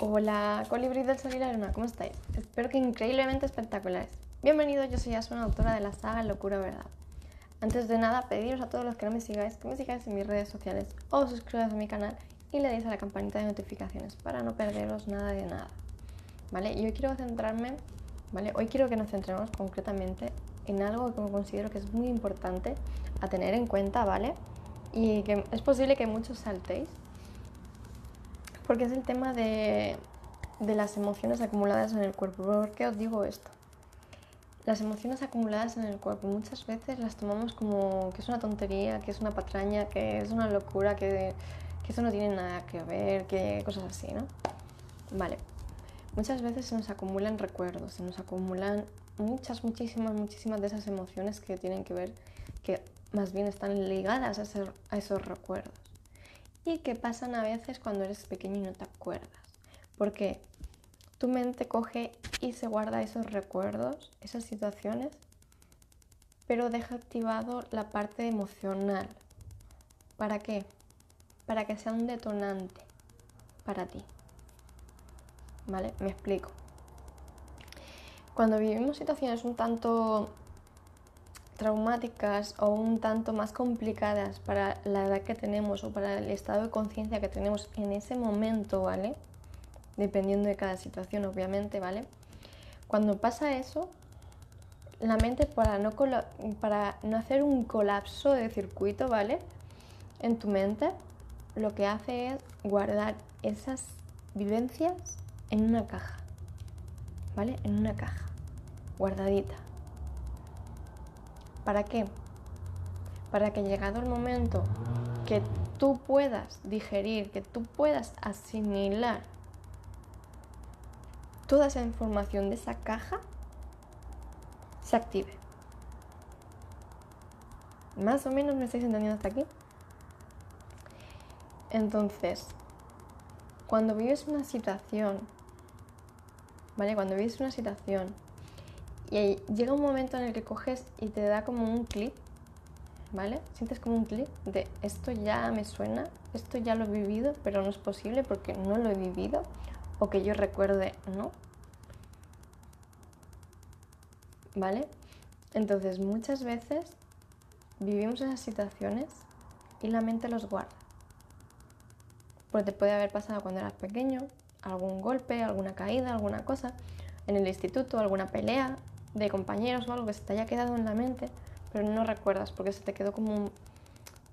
Hola, colibrí del sol y la luna, ¿cómo estáis? Espero que increíblemente espectaculares. Bienvenidos, yo soy Asuna, autora de la saga Locura Verdad. Antes de nada, pediros a todos los que no me sigáis que me sigáis en mis redes sociales o suscribáis a mi canal y le deis a la campanita de notificaciones para no perderos nada de nada. ¿Vale? Y hoy quiero centrarme, ¿vale? Hoy quiero que nos centremos concretamente en algo que considero que es muy importante a tener en cuenta, ¿vale? Y que es posible que muchos saltéis, porque es el tema de, de las emociones acumuladas en el cuerpo. ¿Por qué os digo esto? Las emociones acumuladas en el cuerpo muchas veces las tomamos como que es una tontería, que es una patraña, que es una locura, que, que eso no tiene nada que ver, que cosas así, ¿no? Vale. Muchas veces se nos acumulan recuerdos, se nos acumulan muchas, muchísimas, muchísimas de esas emociones que tienen que ver, que más bien están ligadas a, a esos recuerdos. Y que pasan a veces cuando eres pequeño y no te acuerdas. Porque tu mente coge y se guarda esos recuerdos, esas situaciones, pero deja activado la parte emocional. ¿Para qué? Para que sea un detonante para ti. ¿Vale? Me explico. Cuando vivimos situaciones un tanto traumáticas o un tanto más complicadas para la edad que tenemos o para el estado de conciencia que tenemos en ese momento, ¿vale? Dependiendo de cada situación, obviamente, ¿vale? Cuando pasa eso, la mente para no, hacer un colapso de circuito, ¿vale? En tu mente, lo que hace es guardar esas vivencias en una caja, ¿vale? En una caja, guardadita. ¿Para qué? Para que llegado el momento que tú puedas digerir, que tú puedas asimilar toda esa información de esa caja, se active. Más o menos me estáis entendiendo hasta aquí. Entonces, cuando vives una situación, ¿vale? Cuando vives una situación y ahí llega un momento en el que coges y te da como un clic, ¿vale? Sientes como un clic de esto ya me suena, esto ya lo he vivido, pero no es posible porque no lo he vivido o que yo recuerde, ¿no? ¿Vale? Entonces muchas veces vivimos esas situaciones y la mente los guarda. Porque te puede haber pasado cuando eras pequeño, algún golpe, alguna caída, alguna cosa, en el instituto, alguna pelea de compañeros o algo que se te haya quedado en la mente, pero no recuerdas porque se te quedó como, un-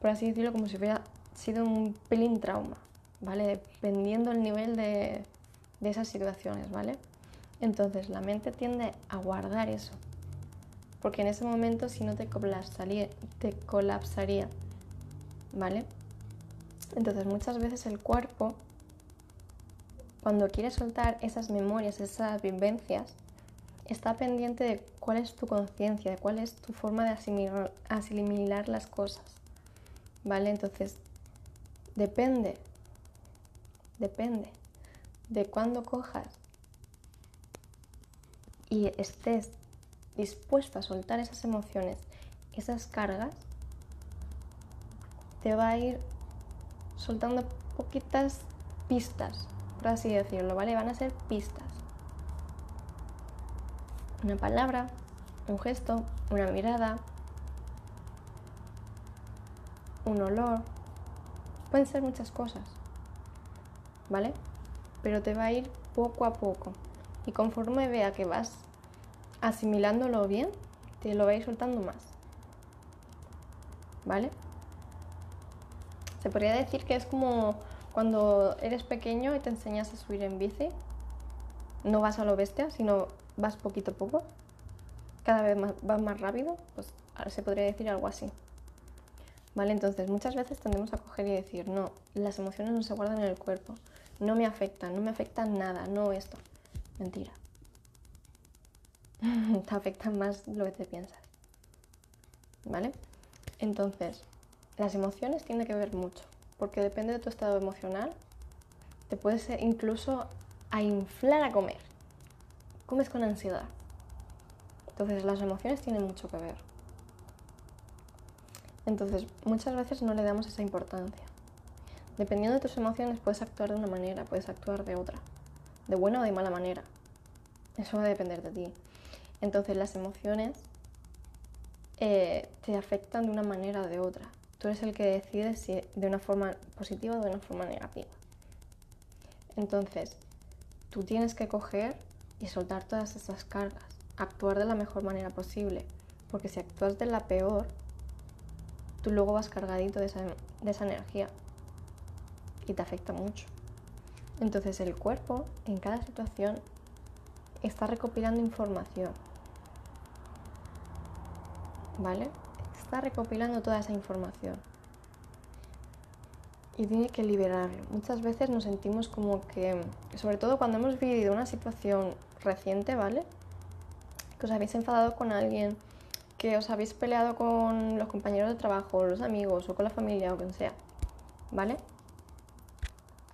por así decirlo, como si hubiera sido un pelín trauma, ¿vale? Dependiendo el nivel de, de esas situaciones, ¿vale? Entonces la mente tiende a guardar eso, porque en ese momento si no te colapsaría, te colapsaría, ¿vale? Entonces muchas veces el cuerpo, cuando quiere soltar esas memorias, esas vivencias, está pendiente de cuál es tu conciencia, de cuál es tu forma de asimilar, las cosas, ¿vale? Entonces depende, depende de cuándo cojas y estés dispuesto a soltar esas emociones, esas cargas, te va a ir soltando poquitas pistas, por así decirlo, ¿vale? Van a ser pistas. Una palabra, un gesto, una mirada, un olor. Pueden ser muchas cosas, ¿vale? Pero te va a ir poco a poco. Y conforme vea que vas asimilándolo bien, te lo va a ir soltando más. ¿Vale? Se podría decir que es como cuando eres pequeño y te enseñas a subir en bici. No vas a lo bestia, sino vas poquito a poco. Cada vez más, vas más rápido. Pues se podría decir algo así. ¿Vale? Entonces muchas veces tendemos a coger y decir, no, las emociones no se guardan en el cuerpo. No me afectan, no me afectan nada, no esto. Mentira. te afectan más lo que te piensas. ¿Vale? Entonces, las emociones tienen que ver mucho, porque depende de tu estado emocional, te puedes incluso a inflar a comer. Comes con ansiedad. Entonces, las emociones tienen mucho que ver. Entonces, muchas veces no le damos esa importancia. Dependiendo de tus emociones, puedes actuar de una manera, puedes actuar de otra. de buena o de mala manera. Eso va a depender de ti. Entonces las emociones eh, te afectan de una manera o de otra. Tú eres el que decide si de una forma positiva o de una forma negativa. Entonces, tú tienes que coger y soltar todas esas cargas, actuar de la mejor manera posible, porque si actúas de la peor, tú luego vas cargadito de esa, de esa energía y te afecta mucho. Entonces el cuerpo en cada situación está recopilando información. ¿Vale? Está recopilando toda esa información. Y tiene que liberarlo. Muchas veces nos sentimos como que, sobre todo cuando hemos vivido una situación reciente, ¿vale? Que os habéis enfadado con alguien, que os habéis peleado con los compañeros de trabajo, los amigos o con la familia o quien sea, ¿vale?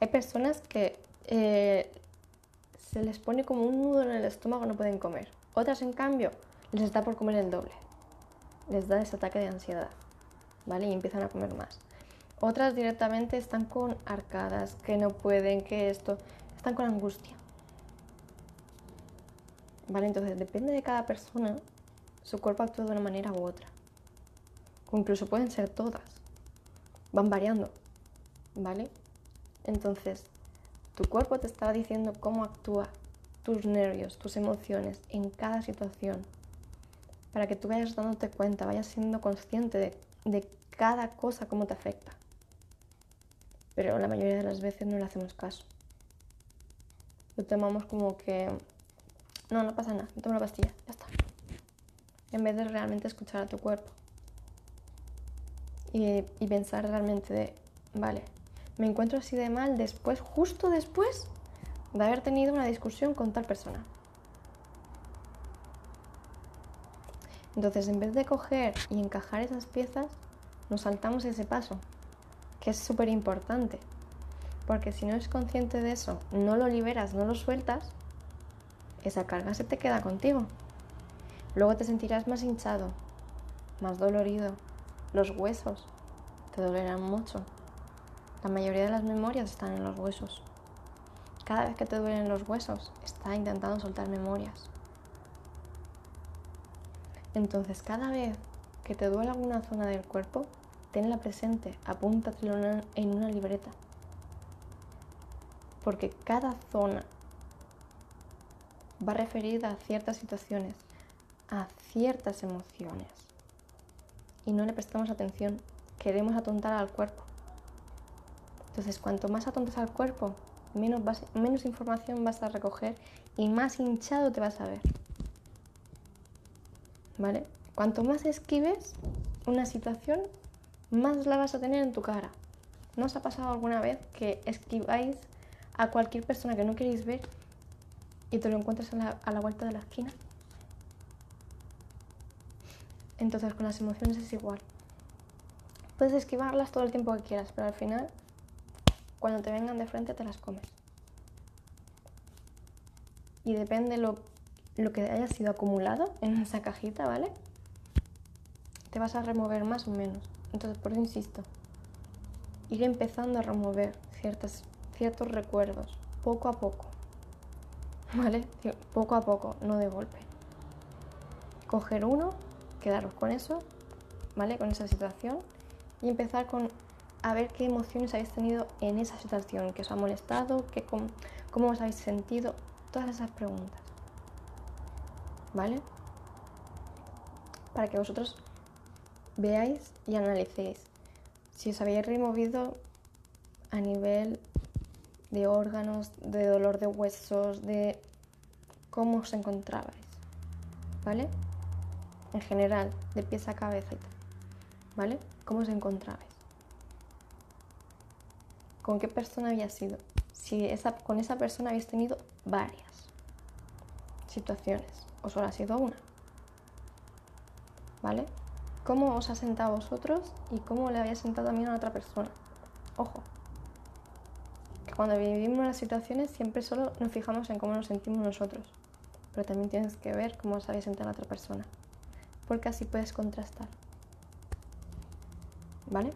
Hay personas que eh, se les pone como un nudo en el estómago, no pueden comer. Otras, en cambio, les da por comer el doble. Les da ese ataque de ansiedad, ¿vale? Y empiezan a comer más. Otras directamente están con arcadas, que no pueden, que esto, están con angustia. ¿Vale? Entonces depende de cada persona, su cuerpo actúa de una manera u otra. O incluso pueden ser todas. Van variando, ¿vale? Entonces, tu cuerpo te está diciendo cómo actúa tus nervios, tus emociones en cada situación. Para que tú vayas dándote cuenta, vayas siendo consciente de, de cada cosa, cómo te afecta. Pero la mayoría de las veces no le hacemos caso. Lo tomamos como que, no, no pasa nada, toma la pastilla, ya está. En vez de realmente escuchar a tu cuerpo. Y, y pensar realmente de, vale, me encuentro así de mal después, justo después de haber tenido una discusión con tal persona. Entonces, en vez de coger y encajar esas piezas, nos saltamos ese paso, que es súper importante. Porque si no eres consciente de eso, no lo liberas, no lo sueltas, esa carga se te queda contigo. Luego te sentirás más hinchado, más dolorido, los huesos te dolerán mucho. La mayoría de las memorias están en los huesos. Cada vez que te duelen los huesos, está intentando soltar memorias. Entonces, cada vez que te duele alguna zona del cuerpo, tenla presente, apúntatelo en una libreta. Porque cada zona va referida a ciertas situaciones, a ciertas emociones. Y no le prestamos atención, queremos atontar al cuerpo. Entonces, cuanto más atontas al cuerpo, menos, menos información vas a recoger y más hinchado te vas a ver. ¿Vale? Cuanto más esquives una situación, más la vas a tener en tu cara. ¿No os ha pasado alguna vez que esquiváis a cualquier persona que no queréis ver y te lo encuentras a la, a la vuelta de la esquina? Entonces con las emociones es igual. Puedes esquivarlas todo el tiempo que quieras, pero al final cuando te vengan de frente te las comes. Y depende lo, lo que haya sido acumulado en esa cajita, ¿vale? Te vas a remover más o menos. Entonces, por eso insisto, ir empezando a remover ciertos recuerdos, poco a poco. ¿Vale? Poco a poco, no de golpe. Coger uno, quedaros con eso, ¿vale? Con esa situación y empezar con a ver qué emociones habéis tenido en esa situación, qué os ha molestado, qué, cómo os habéis sentido, todas esas preguntas. ¿Vale? Para que vosotros veáis y analicéis si os habéis removido a nivel de órganos, de dolor de huesos, de cómo os encontrabais. ¿Vale? En general, de pies a cabeza y tal. ¿Vale? ¿Cómo os encontrabais? con qué persona había sido, si esa, con esa persona habéis tenido varias situaciones o solo ha sido una. ¿Vale? ¿Cómo os ha sentado a vosotros y cómo le había sentado también a la otra persona? Ojo, que cuando vivimos las situaciones siempre solo nos fijamos en cómo nos sentimos nosotros, pero también tienes que ver cómo os había sentado a la otra persona, porque así puedes contrastar. ¿Vale?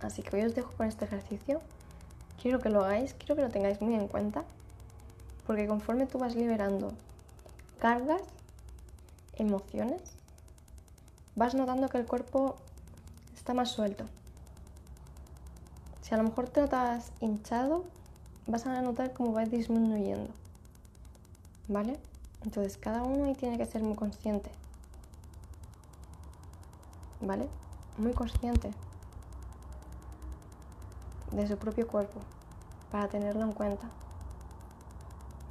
Así que hoy os dejo con este ejercicio quiero que lo hagáis, quiero que lo tengáis muy en cuenta, porque conforme tú vas liberando cargas, emociones, vas notando que el cuerpo está más suelto. Si a lo mejor te notas hinchado, vas a notar cómo va disminuyendo. ¿Vale? Entonces cada uno ahí tiene que ser muy consciente. ¿Vale? Muy consciente de su propio cuerpo para tenerlo en cuenta.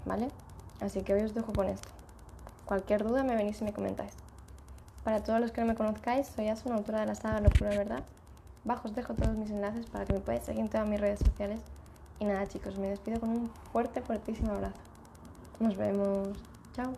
¿Vale? Así que hoy os dejo con esto. Cualquier duda me venís y me comentáis. Para todos los que no me conozcáis, soy Asuna, autora de la saga Locura Verdad. Bajo os dejo todos mis enlaces para que me podáis seguir en todas mis redes sociales. Y nada chicos, me despido con un fuerte, fuertísimo abrazo. Nos vemos. Chao.